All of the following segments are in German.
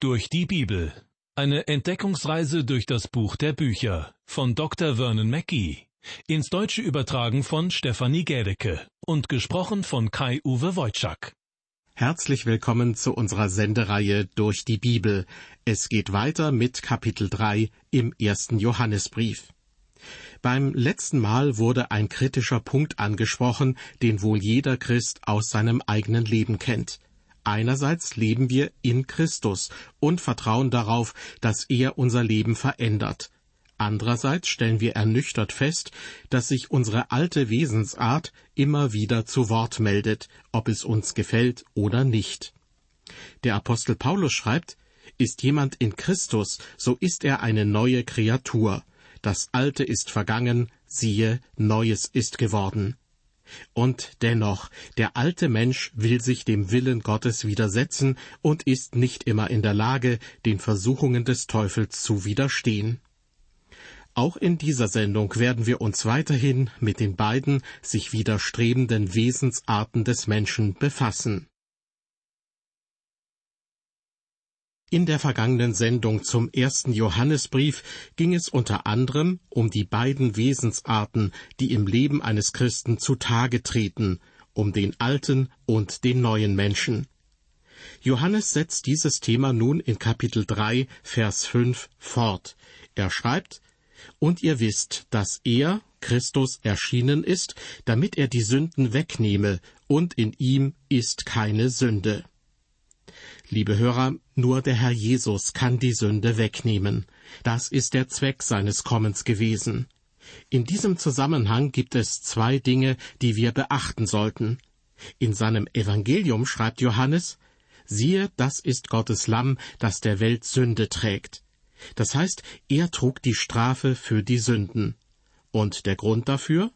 Durch die Bibel. Eine Entdeckungsreise durch das Buch der Bücher von Dr. Vernon Mackey. Ins Deutsche übertragen von Stefanie Gädecke und gesprochen von Kai-Uwe Wojczak. Herzlich willkommen zu unserer Sendereihe Durch die Bibel. Es geht weiter mit Kapitel 3 im ersten Johannesbrief. Beim letzten Mal wurde ein kritischer Punkt angesprochen, den wohl jeder Christ aus seinem eigenen Leben kennt. Einerseits leben wir in Christus und vertrauen darauf, dass er unser Leben verändert. Andererseits stellen wir ernüchtert fest, dass sich unsere alte Wesensart immer wieder zu Wort meldet, ob es uns gefällt oder nicht. Der Apostel Paulus schreibt, ist jemand in Christus, so ist er eine neue Kreatur. Das Alte ist vergangen, siehe, Neues ist geworden. Und dennoch, der alte Mensch will sich dem Willen Gottes widersetzen und ist nicht immer in der Lage, den Versuchungen des Teufels zu widerstehen. Auch in dieser Sendung werden wir uns weiterhin mit den beiden sich widerstrebenden Wesensarten des Menschen befassen. In der vergangenen Sendung zum ersten Johannesbrief ging es unter anderem um die beiden Wesensarten, die im Leben eines Christen zutage treten, um den alten und den neuen Menschen. Johannes setzt dieses Thema nun in Kapitel 3, Vers 5 fort. Er schreibt, Und ihr wisst, dass er, Christus, erschienen ist, damit er die Sünden wegnehme, und in ihm ist keine Sünde. Liebe Hörer, nur der Herr Jesus kann die Sünde wegnehmen. Das ist der Zweck seines Kommens gewesen. In diesem Zusammenhang gibt es zwei Dinge, die wir beachten sollten. In seinem Evangelium schreibt Johannes, siehe, das ist Gottes Lamm, das der Welt Sünde trägt. Das heißt, er trug die Strafe für die Sünden. Und der Grund dafür?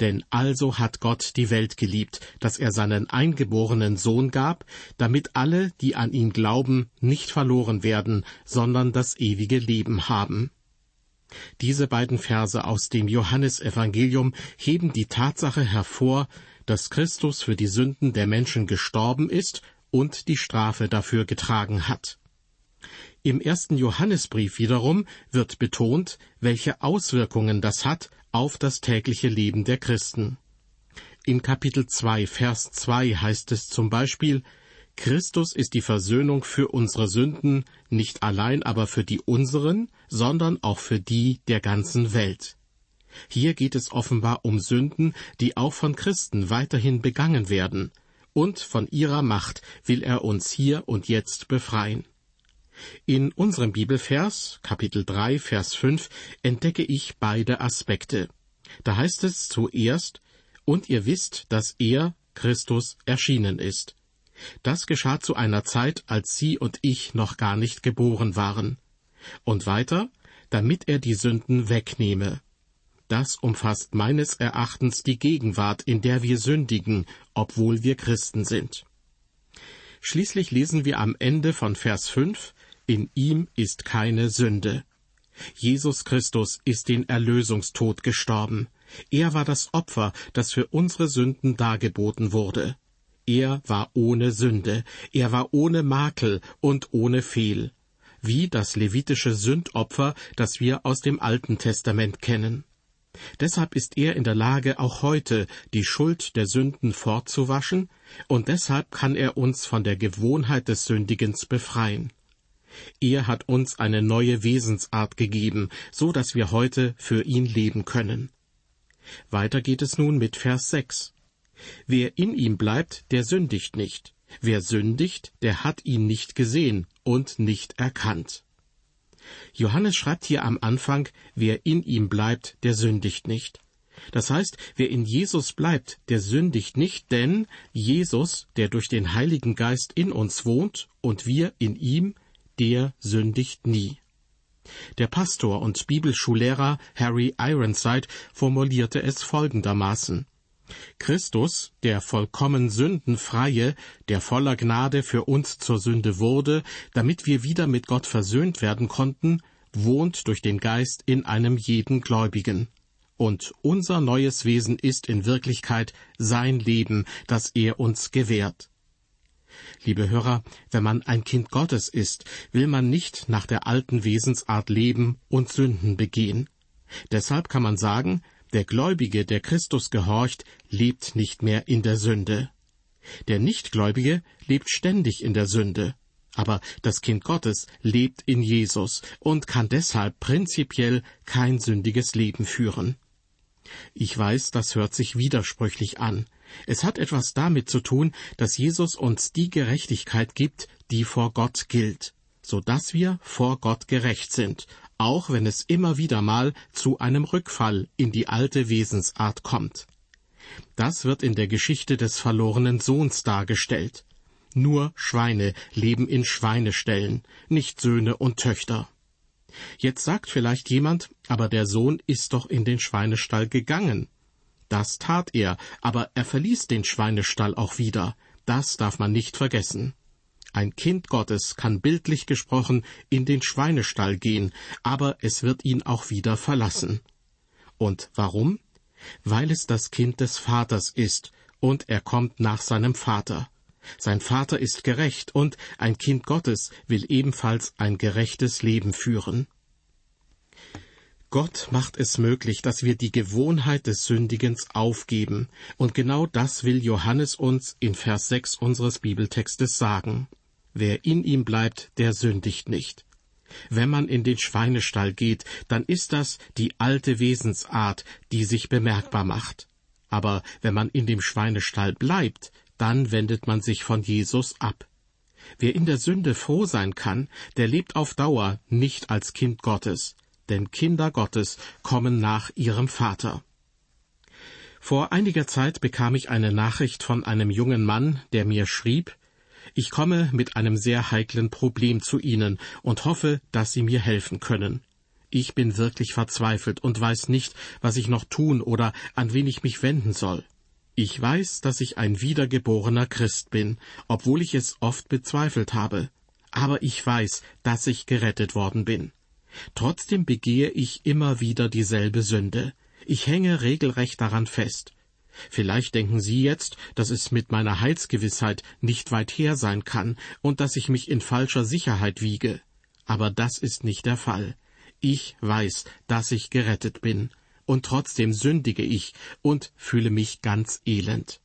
Denn also hat Gott die Welt geliebt, dass er seinen eingeborenen Sohn gab, damit alle, die an ihn glauben, nicht verloren werden, sondern das ewige Leben haben. Diese beiden Verse aus dem Johannesevangelium heben die Tatsache hervor, dass Christus für die Sünden der Menschen gestorben ist und die Strafe dafür getragen hat. Im ersten Johannesbrief wiederum wird betont, welche Auswirkungen das hat auf das tägliche Leben der Christen. In Kapitel 2, Vers 2 heißt es zum Beispiel, Christus ist die Versöhnung für unsere Sünden, nicht allein aber für die unseren, sondern auch für die der ganzen Welt. Hier geht es offenbar um Sünden, die auch von Christen weiterhin begangen werden, und von ihrer Macht will er uns hier und jetzt befreien. In unserem Bibelvers, Kapitel 3, Vers 5, entdecke ich beide Aspekte. Da heißt es zuerst, und ihr wisst, dass er, Christus, erschienen ist. Das geschah zu einer Zeit, als Sie und ich noch gar nicht geboren waren. Und weiter, damit er die Sünden wegnehme. Das umfasst meines Erachtens die Gegenwart, in der wir sündigen, obwohl wir Christen sind. Schließlich lesen wir am Ende von Vers 5, in ihm ist keine Sünde. Jesus Christus ist den Erlösungstod gestorben. Er war das Opfer, das für unsere Sünden dargeboten wurde. Er war ohne Sünde, er war ohne Makel und ohne Fehl, wie das levitische Sündopfer, das wir aus dem Alten Testament kennen. Deshalb ist er in der Lage, auch heute die Schuld der Sünden fortzuwaschen, und deshalb kann er uns von der Gewohnheit des Sündigens befreien. Er hat uns eine neue Wesensart gegeben, so dass wir heute für ihn leben können. Weiter geht es nun mit Vers 6. Wer in ihm bleibt, der sündigt nicht. Wer sündigt, der hat ihn nicht gesehen und nicht erkannt. Johannes schreibt hier am Anfang, wer in ihm bleibt, der sündigt nicht. Das heißt, wer in Jesus bleibt, der sündigt nicht, denn Jesus, der durch den Heiligen Geist in uns wohnt und wir in ihm, der sündigt nie. Der Pastor und Bibelschullehrer Harry Ironside formulierte es folgendermaßen Christus, der vollkommen sündenfreie, der voller Gnade für uns zur Sünde wurde, damit wir wieder mit Gott versöhnt werden konnten, wohnt durch den Geist in einem jeden Gläubigen. Und unser neues Wesen ist in Wirklichkeit sein Leben, das er uns gewährt. Liebe Hörer, wenn man ein Kind Gottes ist, will man nicht nach der alten Wesensart leben und Sünden begehen. Deshalb kann man sagen, der Gläubige, der Christus gehorcht, lebt nicht mehr in der Sünde. Der Nichtgläubige lebt ständig in der Sünde. Aber das Kind Gottes lebt in Jesus und kann deshalb prinzipiell kein sündiges Leben führen. Ich weiß, das hört sich widersprüchlich an. Es hat etwas damit zu tun, dass Jesus uns die Gerechtigkeit gibt, die vor Gott gilt, so dass wir vor Gott gerecht sind, auch wenn es immer wieder mal zu einem Rückfall in die alte Wesensart kommt. Das wird in der Geschichte des verlorenen Sohns dargestellt. Nur Schweine leben in Schweineställen, nicht Söhne und Töchter. Jetzt sagt vielleicht jemand, aber der Sohn ist doch in den Schweinestall gegangen. Das tat er, aber er verließ den Schweinestall auch wieder. Das darf man nicht vergessen. Ein Kind Gottes kann bildlich gesprochen in den Schweinestall gehen, aber es wird ihn auch wieder verlassen. Und warum? Weil es das Kind des Vaters ist, und er kommt nach seinem Vater. Sein Vater ist gerecht, und ein Kind Gottes will ebenfalls ein gerechtes Leben führen. Gott macht es möglich, dass wir die Gewohnheit des Sündigens aufgeben, und genau das will Johannes uns in Vers 6 unseres Bibeltextes sagen. Wer in ihm bleibt, der sündigt nicht. Wenn man in den Schweinestall geht, dann ist das die alte Wesensart, die sich bemerkbar macht. Aber wenn man in dem Schweinestall bleibt, dann wendet man sich von Jesus ab. Wer in der Sünde froh sein kann, der lebt auf Dauer nicht als Kind Gottes, denn Kinder Gottes kommen nach ihrem Vater. Vor einiger Zeit bekam ich eine Nachricht von einem jungen Mann, der mir schrieb, ich komme mit einem sehr heiklen Problem zu Ihnen und hoffe, dass Sie mir helfen können. Ich bin wirklich verzweifelt und weiß nicht, was ich noch tun oder an wen ich mich wenden soll. Ich weiß, dass ich ein wiedergeborener Christ bin, obwohl ich es oft bezweifelt habe. Aber ich weiß, dass ich gerettet worden bin. Trotzdem begehe ich immer wieder dieselbe Sünde. Ich hänge regelrecht daran fest. Vielleicht denken Sie jetzt, dass es mit meiner Heilsgewissheit nicht weit her sein kann und dass ich mich in falscher Sicherheit wiege. Aber das ist nicht der Fall. Ich weiß, dass ich gerettet bin und trotzdem sündige ich und fühle mich ganz elend.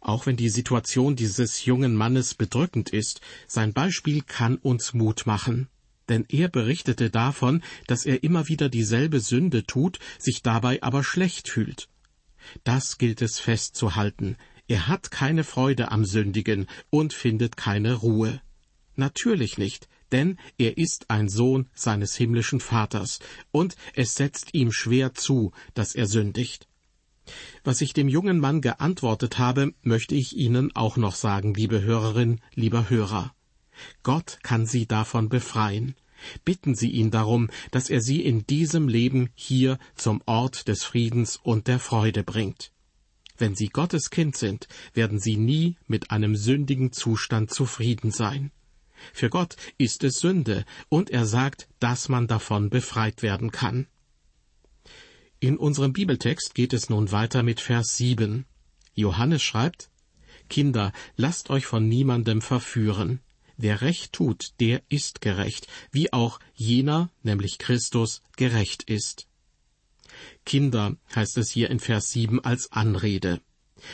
Auch wenn die Situation dieses jungen Mannes bedrückend ist, sein Beispiel kann uns Mut machen. Denn er berichtete davon, dass er immer wieder dieselbe Sünde tut, sich dabei aber schlecht fühlt. Das gilt es festzuhalten. Er hat keine Freude am Sündigen und findet keine Ruhe. Natürlich nicht, denn er ist ein Sohn seines himmlischen Vaters, und es setzt ihm schwer zu, dass er sündigt. Was ich dem jungen Mann geantwortet habe, möchte ich Ihnen auch noch sagen, liebe Hörerin, lieber Hörer. Gott kann Sie davon befreien. Bitten Sie ihn darum, dass er Sie in diesem Leben hier zum Ort des Friedens und der Freude bringt. Wenn Sie Gottes Kind sind, werden Sie nie mit einem sündigen Zustand zufrieden sein. Für Gott ist es Sünde, und er sagt, dass man davon befreit werden kann. In unserem Bibeltext geht es nun weiter mit Vers 7. Johannes schreibt, Kinder, lasst euch von niemandem verführen. Wer Recht tut, der ist gerecht, wie auch jener, nämlich Christus, gerecht ist. Kinder heißt es hier in Vers 7 als Anrede.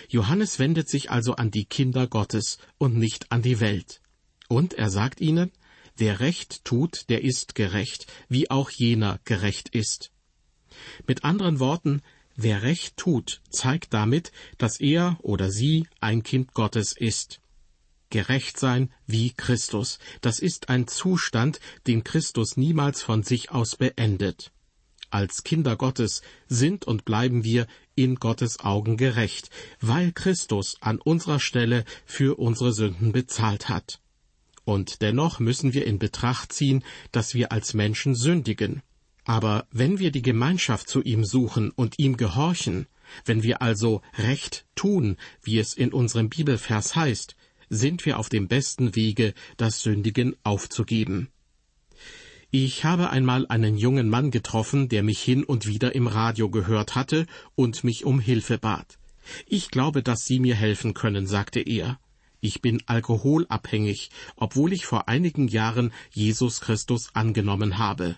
Johannes wendet sich also an die Kinder Gottes und nicht an die Welt. Und er sagt ihnen, wer Recht tut, der ist gerecht, wie auch jener gerecht ist. Mit anderen Worten, wer Recht tut, zeigt damit, dass er oder sie ein Kind Gottes ist. Gerecht sein wie Christus, das ist ein Zustand, den Christus niemals von sich aus beendet. Als Kinder Gottes sind und bleiben wir in Gottes Augen gerecht, weil Christus an unserer Stelle für unsere Sünden bezahlt hat. Und dennoch müssen wir in Betracht ziehen, dass wir als Menschen sündigen. Aber wenn wir die Gemeinschaft zu ihm suchen und ihm gehorchen, wenn wir also Recht tun, wie es in unserem Bibelvers heißt, sind wir auf dem besten Wege, das Sündigen aufzugeben. Ich habe einmal einen jungen Mann getroffen, der mich hin und wieder im Radio gehört hatte und mich um Hilfe bat. Ich glaube, dass Sie mir helfen können, sagte er. Ich bin alkoholabhängig, obwohl ich vor einigen Jahren Jesus Christus angenommen habe.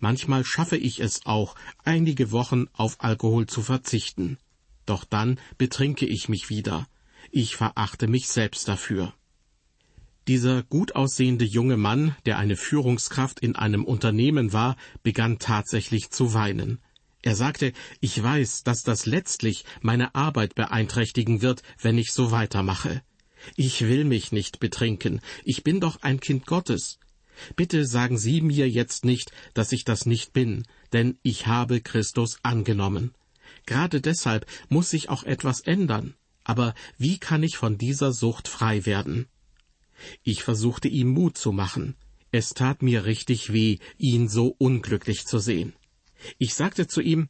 Manchmal schaffe ich es auch, einige Wochen auf Alkohol zu verzichten. Doch dann betrinke ich mich wieder. Ich verachte mich selbst dafür. Dieser gut aussehende junge Mann, der eine Führungskraft in einem Unternehmen war, begann tatsächlich zu weinen. Er sagte, ich weiß, dass das letztlich meine Arbeit beeinträchtigen wird, wenn ich so weitermache. Ich will mich nicht betrinken, ich bin doch ein Kind Gottes. Bitte sagen Sie mir jetzt nicht, dass ich das nicht bin, denn ich habe Christus angenommen. Gerade deshalb muss sich auch etwas ändern. Aber wie kann ich von dieser Sucht frei werden? Ich versuchte ihm Mut zu machen. Es tat mir richtig weh, ihn so unglücklich zu sehen. Ich sagte zu ihm,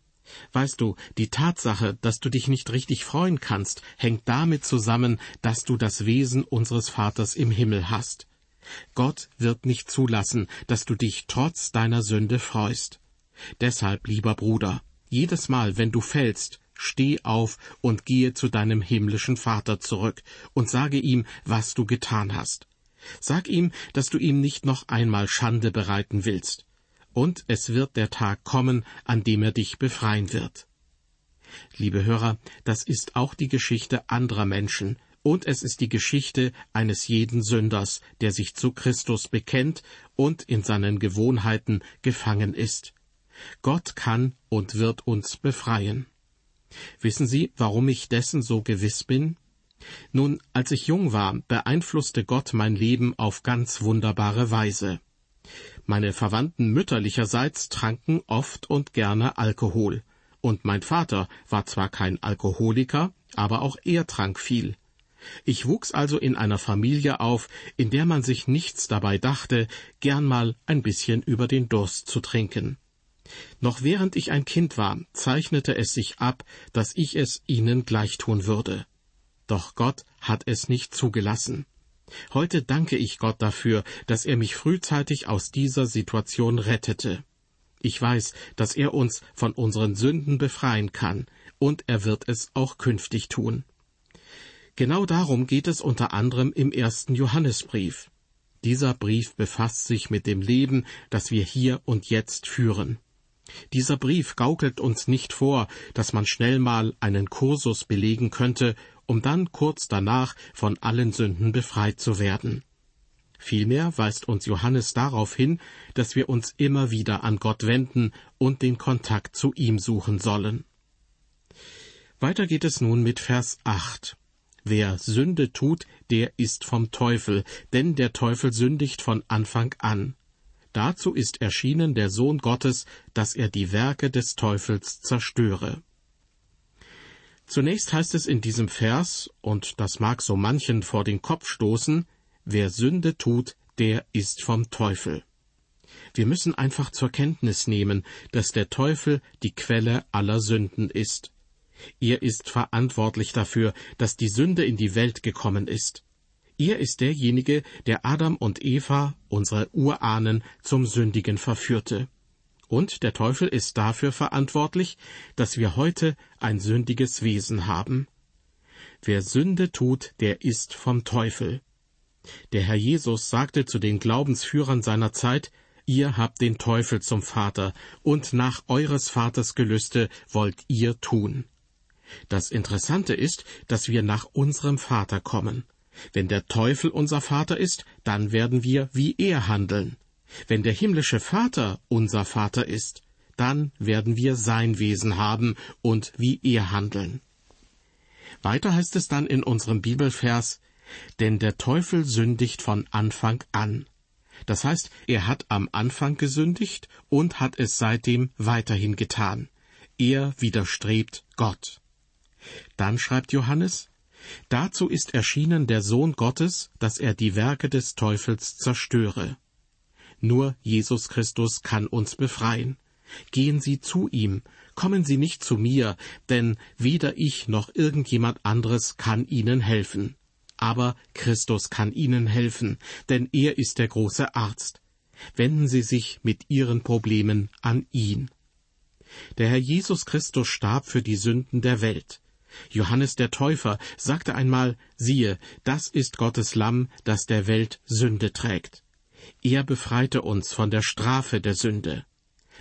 Weißt du, die Tatsache, dass du dich nicht richtig freuen kannst, hängt damit zusammen, dass du das Wesen unseres Vaters im Himmel hast. Gott wird nicht zulassen, dass du dich trotz deiner Sünde freust. Deshalb, lieber Bruder, jedes Mal, wenn du fällst, steh auf und gehe zu deinem himmlischen Vater zurück und sage ihm, was du getan hast. Sag ihm, dass du ihm nicht noch einmal Schande bereiten willst und es wird der Tag kommen, an dem er dich befreien wird. Liebe Hörer, das ist auch die Geschichte anderer Menschen, und es ist die Geschichte eines jeden Sünders, der sich zu Christus bekennt und in seinen Gewohnheiten gefangen ist. Gott kann und wird uns befreien. Wissen Sie, warum ich dessen so gewiss bin? Nun, als ich jung war, beeinflusste Gott mein Leben auf ganz wunderbare Weise. Meine Verwandten mütterlicherseits tranken oft und gerne Alkohol, und mein Vater war zwar kein Alkoholiker, aber auch er trank viel. Ich wuchs also in einer Familie auf, in der man sich nichts dabei dachte, gern mal ein bisschen über den Durst zu trinken. Noch während ich ein Kind war, zeichnete es sich ab, dass ich es ihnen gleichtun würde. Doch Gott hat es nicht zugelassen. Heute danke ich Gott dafür, dass er mich frühzeitig aus dieser Situation rettete. Ich weiß, dass er uns von unseren Sünden befreien kann, und er wird es auch künftig tun. Genau darum geht es unter anderem im ersten Johannesbrief. Dieser Brief befasst sich mit dem Leben, das wir hier und jetzt führen. Dieser Brief gaukelt uns nicht vor, dass man schnell mal einen Kursus belegen könnte um dann kurz danach von allen Sünden befreit zu werden. Vielmehr weist uns Johannes darauf hin, dass wir uns immer wieder an Gott wenden und den Kontakt zu ihm suchen sollen. Weiter geht es nun mit Vers 8. Wer Sünde tut, der ist vom Teufel, denn der Teufel sündigt von Anfang an. Dazu ist erschienen der Sohn Gottes, dass er die Werke des Teufels zerstöre. Zunächst heißt es in diesem Vers, und das mag so manchen vor den Kopf stoßen, wer Sünde tut, der ist vom Teufel. Wir müssen einfach zur Kenntnis nehmen, dass der Teufel die Quelle aller Sünden ist. Er ist verantwortlich dafür, dass die Sünde in die Welt gekommen ist. Er ist derjenige, der Adam und Eva, unsere Urahnen, zum Sündigen verführte. Und der Teufel ist dafür verantwortlich, dass wir heute ein sündiges Wesen haben. Wer Sünde tut, der ist vom Teufel. Der Herr Jesus sagte zu den Glaubensführern seiner Zeit, Ihr habt den Teufel zum Vater, und nach eures Vaters Gelüste wollt ihr tun. Das Interessante ist, dass wir nach unserem Vater kommen. Wenn der Teufel unser Vater ist, dann werden wir wie er handeln. Wenn der himmlische Vater unser Vater ist, dann werden wir sein Wesen haben und wie er handeln. Weiter heißt es dann in unserem Bibelvers, denn der Teufel sündigt von Anfang an. Das heißt, er hat am Anfang gesündigt und hat es seitdem weiterhin getan. Er widerstrebt Gott. Dann schreibt Johannes, Dazu ist erschienen der Sohn Gottes, dass er die Werke des Teufels zerstöre. Nur Jesus Christus kann uns befreien. Gehen Sie zu ihm, kommen Sie nicht zu mir, denn weder ich noch irgendjemand anderes kann Ihnen helfen. Aber Christus kann Ihnen helfen, denn er ist der große Arzt. Wenden Sie sich mit Ihren Problemen an ihn. Der Herr Jesus Christus starb für die Sünden der Welt. Johannes der Täufer sagte einmal, siehe, das ist Gottes Lamm, das der Welt Sünde trägt. Er befreite uns von der Strafe der Sünde.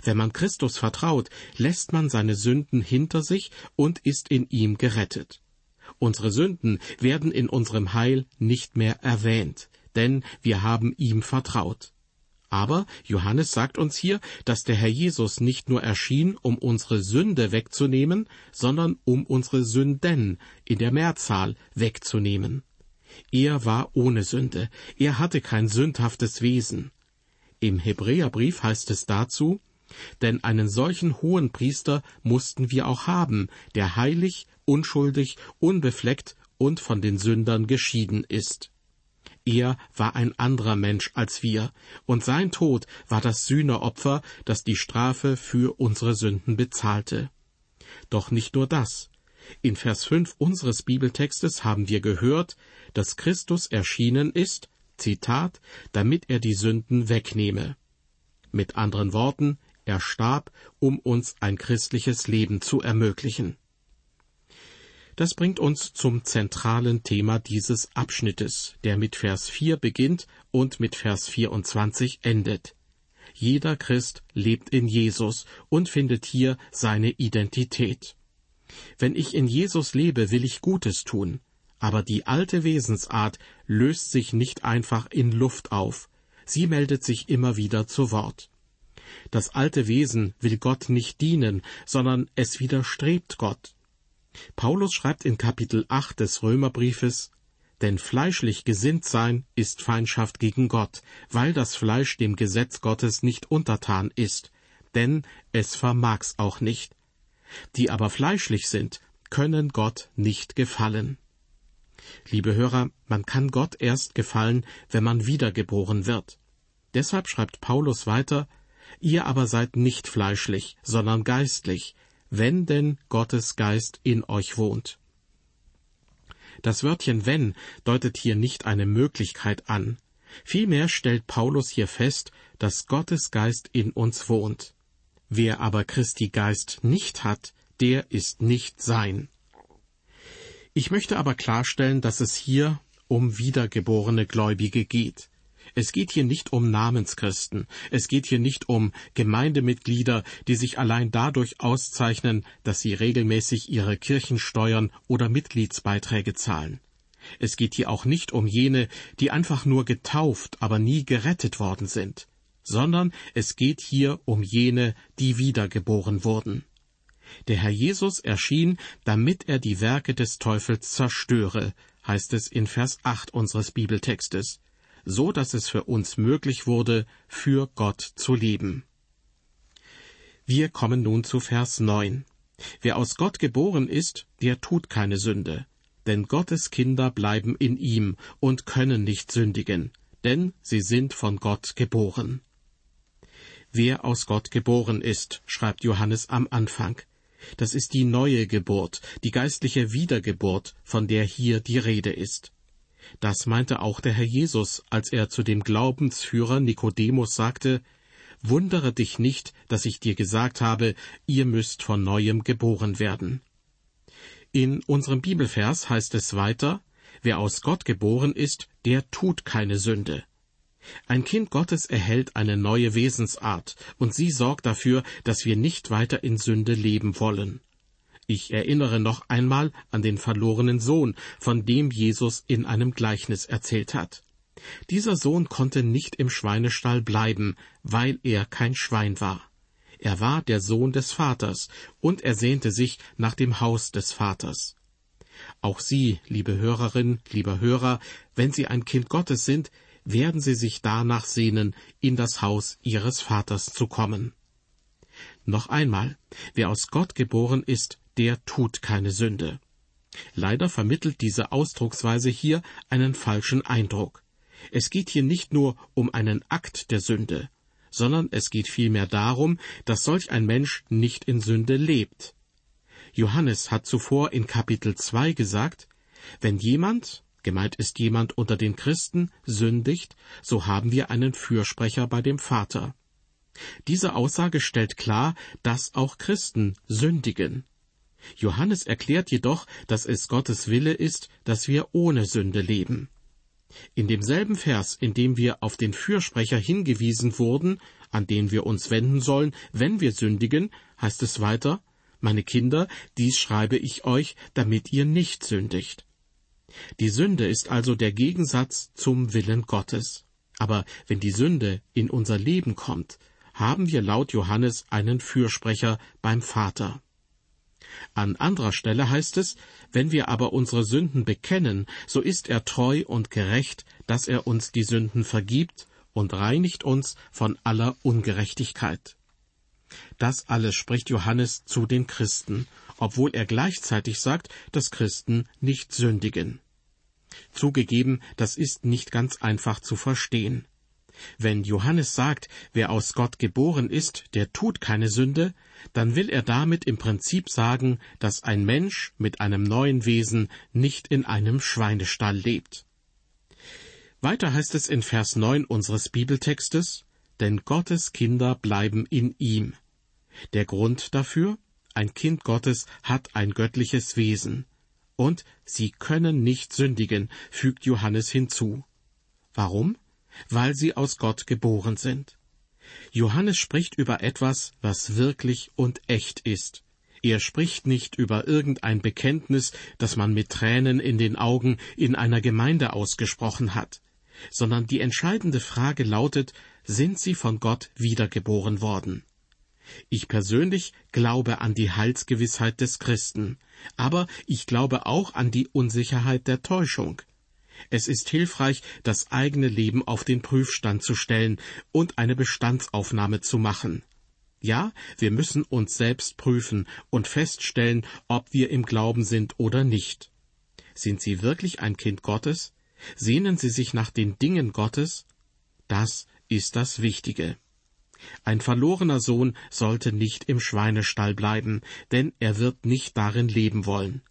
Wenn man Christus vertraut, lässt man seine Sünden hinter sich und ist in ihm gerettet. Unsere Sünden werden in unserem Heil nicht mehr erwähnt, denn wir haben ihm vertraut. Aber Johannes sagt uns hier, dass der Herr Jesus nicht nur erschien, um unsere Sünde wegzunehmen, sondern um unsere Sünden in der Mehrzahl wegzunehmen. Er war ohne Sünde, er hatte kein sündhaftes Wesen. Im Hebräerbrief heißt es dazu, denn einen solchen hohen Priester mussten wir auch haben, der heilig, unschuldig, unbefleckt und von den Sündern geschieden ist. Er war ein anderer Mensch als wir, und sein Tod war das Sühneopfer, das die Strafe für unsere Sünden bezahlte. Doch nicht nur das. In Vers 5 unseres Bibeltextes haben wir gehört, dass Christus erschienen ist, Zitat, damit er die Sünden wegnehme. Mit anderen Worten, er starb, um uns ein christliches Leben zu ermöglichen. Das bringt uns zum zentralen Thema dieses Abschnittes, der mit Vers 4 beginnt und mit Vers 24 endet. Jeder Christ lebt in Jesus und findet hier seine Identität. Wenn ich in Jesus lebe, will ich Gutes tun, aber die alte Wesensart löst sich nicht einfach in Luft auf, sie meldet sich immer wieder zu Wort. Das alte Wesen will Gott nicht dienen, sondern es widerstrebt Gott. Paulus schreibt in Kapitel 8 des Römerbriefes, denn fleischlich gesinnt sein ist Feindschaft gegen Gott, weil das Fleisch dem Gesetz Gottes nicht untertan ist, denn es vermag's auch nicht. Die aber fleischlich sind, können Gott nicht gefallen. Liebe Hörer, man kann Gott erst gefallen, wenn man wiedergeboren wird. Deshalb schreibt Paulus weiter, Ihr aber seid nicht fleischlich, sondern geistlich, wenn denn Gottes Geist in euch wohnt. Das Wörtchen wenn deutet hier nicht eine Möglichkeit an. Vielmehr stellt Paulus hier fest, dass Gottes Geist in uns wohnt. Wer aber Christi Geist nicht hat, der ist nicht sein. Ich möchte aber klarstellen, dass es hier um wiedergeborene Gläubige geht. Es geht hier nicht um Namenschristen, es geht hier nicht um Gemeindemitglieder, die sich allein dadurch auszeichnen, dass sie regelmäßig ihre Kirchensteuern oder Mitgliedsbeiträge zahlen. Es geht hier auch nicht um jene, die einfach nur getauft, aber nie gerettet worden sind, sondern es geht hier um jene, die wiedergeboren wurden. Der Herr Jesus erschien, damit er die Werke des Teufels zerstöre, heißt es in Vers 8 unseres Bibeltextes so dass es für uns möglich wurde, für Gott zu leben. Wir kommen nun zu Vers 9. Wer aus Gott geboren ist, der tut keine Sünde, denn Gottes Kinder bleiben in ihm und können nicht sündigen, denn sie sind von Gott geboren. Wer aus Gott geboren ist, schreibt Johannes am Anfang. Das ist die neue Geburt, die geistliche Wiedergeburt, von der hier die Rede ist. Das meinte auch der Herr Jesus, als er zu dem Glaubensführer Nikodemus sagte, Wundere dich nicht, dass ich dir gesagt habe, ihr müsst von neuem geboren werden. In unserem Bibelvers heißt es weiter, wer aus Gott geboren ist, der tut keine Sünde. Ein Kind Gottes erhält eine neue Wesensart, und sie sorgt dafür, dass wir nicht weiter in Sünde leben wollen. Ich erinnere noch einmal an den verlorenen Sohn, von dem Jesus in einem Gleichnis erzählt hat. Dieser Sohn konnte nicht im Schweinestall bleiben, weil er kein Schwein war. Er war der Sohn des Vaters, und er sehnte sich nach dem Haus des Vaters. Auch Sie, liebe Hörerin, lieber Hörer, wenn Sie ein Kind Gottes sind, werden Sie sich danach sehnen, in das Haus Ihres Vaters zu kommen. Noch einmal, wer aus Gott geboren ist, der tut keine Sünde. Leider vermittelt diese Ausdrucksweise hier einen falschen Eindruck. Es geht hier nicht nur um einen Akt der Sünde, sondern es geht vielmehr darum, dass solch ein Mensch nicht in Sünde lebt. Johannes hat zuvor in Kapitel 2 gesagt, wenn jemand, gemeint ist jemand unter den Christen, sündigt, so haben wir einen Fürsprecher bei dem Vater. Diese Aussage stellt klar, dass auch Christen sündigen. Johannes erklärt jedoch, dass es Gottes Wille ist, dass wir ohne Sünde leben. In demselben Vers, in dem wir auf den Fürsprecher hingewiesen wurden, an den wir uns wenden sollen, wenn wir sündigen, heißt es weiter, meine Kinder, dies schreibe ich euch, damit ihr nicht sündigt. Die Sünde ist also der Gegensatz zum Willen Gottes. Aber wenn die Sünde in unser Leben kommt, haben wir laut Johannes einen Fürsprecher beim Vater. An anderer Stelle heißt es, wenn wir aber unsere Sünden bekennen, so ist er treu und gerecht, dass er uns die Sünden vergibt und reinigt uns von aller Ungerechtigkeit. Das alles spricht Johannes zu den Christen, obwohl er gleichzeitig sagt, dass Christen nicht sündigen. Zugegeben, das ist nicht ganz einfach zu verstehen. Wenn Johannes sagt, wer aus Gott geboren ist, der tut keine Sünde, dann will er damit im Prinzip sagen, dass ein Mensch mit einem neuen Wesen nicht in einem Schweinestall lebt. Weiter heißt es in Vers 9 unseres Bibeltextes, denn Gottes Kinder bleiben in ihm. Der Grund dafür? Ein Kind Gottes hat ein göttliches Wesen. Und sie können nicht sündigen, fügt Johannes hinzu. Warum? Weil sie aus Gott geboren sind. Johannes spricht über etwas, was wirklich und echt ist. Er spricht nicht über irgendein Bekenntnis, das man mit Tränen in den Augen in einer Gemeinde ausgesprochen hat, sondern die entscheidende Frage lautet, sind sie von Gott wiedergeboren worden? Ich persönlich glaube an die Heilsgewissheit des Christen, aber ich glaube auch an die Unsicherheit der Täuschung. Es ist hilfreich, das eigene Leben auf den Prüfstand zu stellen und eine Bestandsaufnahme zu machen. Ja, wir müssen uns selbst prüfen und feststellen, ob wir im Glauben sind oder nicht. Sind Sie wirklich ein Kind Gottes? Sehnen Sie sich nach den Dingen Gottes? Das ist das Wichtige. Ein verlorener Sohn sollte nicht im Schweinestall bleiben, denn er wird nicht darin leben wollen.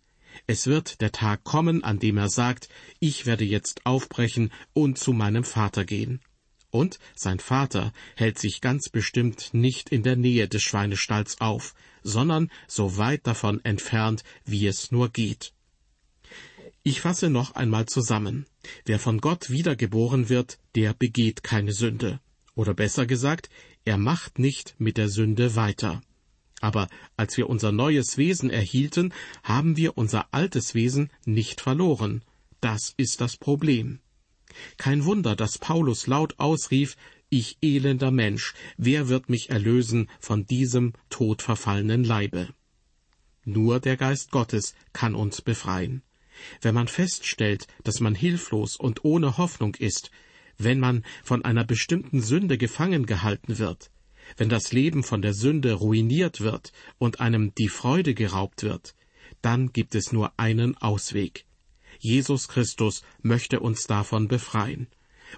Es wird der Tag kommen, an dem er sagt, ich werde jetzt aufbrechen und zu meinem Vater gehen. Und sein Vater hält sich ganz bestimmt nicht in der Nähe des Schweinestalls auf, sondern so weit davon entfernt, wie es nur geht. Ich fasse noch einmal zusammen. Wer von Gott wiedergeboren wird, der begeht keine Sünde. Oder besser gesagt, er macht nicht mit der Sünde weiter. Aber als wir unser neues Wesen erhielten, haben wir unser altes Wesen nicht verloren. Das ist das Problem. Kein Wunder, dass Paulus laut ausrief, ich elender Mensch, wer wird mich erlösen von diesem todverfallenen Leibe? Nur der Geist Gottes kann uns befreien. Wenn man feststellt, dass man hilflos und ohne Hoffnung ist, wenn man von einer bestimmten Sünde gefangen gehalten wird, wenn das Leben von der Sünde ruiniert wird und einem die Freude geraubt wird, dann gibt es nur einen Ausweg. Jesus Christus möchte uns davon befreien.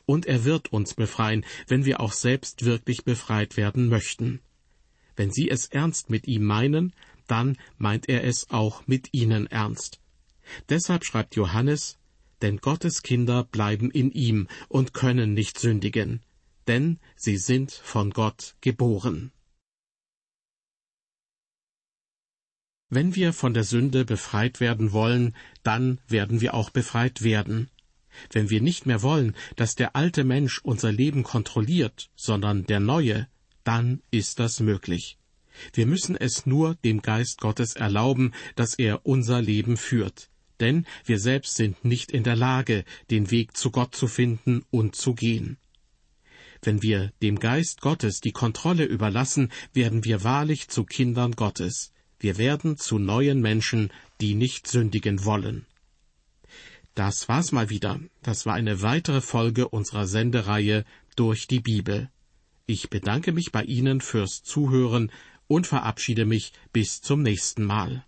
Und er wird uns befreien, wenn wir auch selbst wirklich befreit werden möchten. Wenn Sie es ernst mit ihm meinen, dann meint er es auch mit Ihnen ernst. Deshalb schreibt Johannes, denn Gottes Kinder bleiben in ihm und können nicht sündigen, denn sie sind von Gott geboren. Wenn wir von der Sünde befreit werden wollen, dann werden wir auch befreit werden. Wenn wir nicht mehr wollen, dass der alte Mensch unser Leben kontrolliert, sondern der neue, dann ist das möglich. Wir müssen es nur dem Geist Gottes erlauben, dass er unser Leben führt denn wir selbst sind nicht in der Lage, den Weg zu Gott zu finden und zu gehen. Wenn wir dem Geist Gottes die Kontrolle überlassen, werden wir wahrlich zu Kindern Gottes. Wir werden zu neuen Menschen, die nicht sündigen wollen. Das war's mal wieder. Das war eine weitere Folge unserer Sendereihe durch die Bibel. Ich bedanke mich bei Ihnen fürs Zuhören und verabschiede mich bis zum nächsten Mal.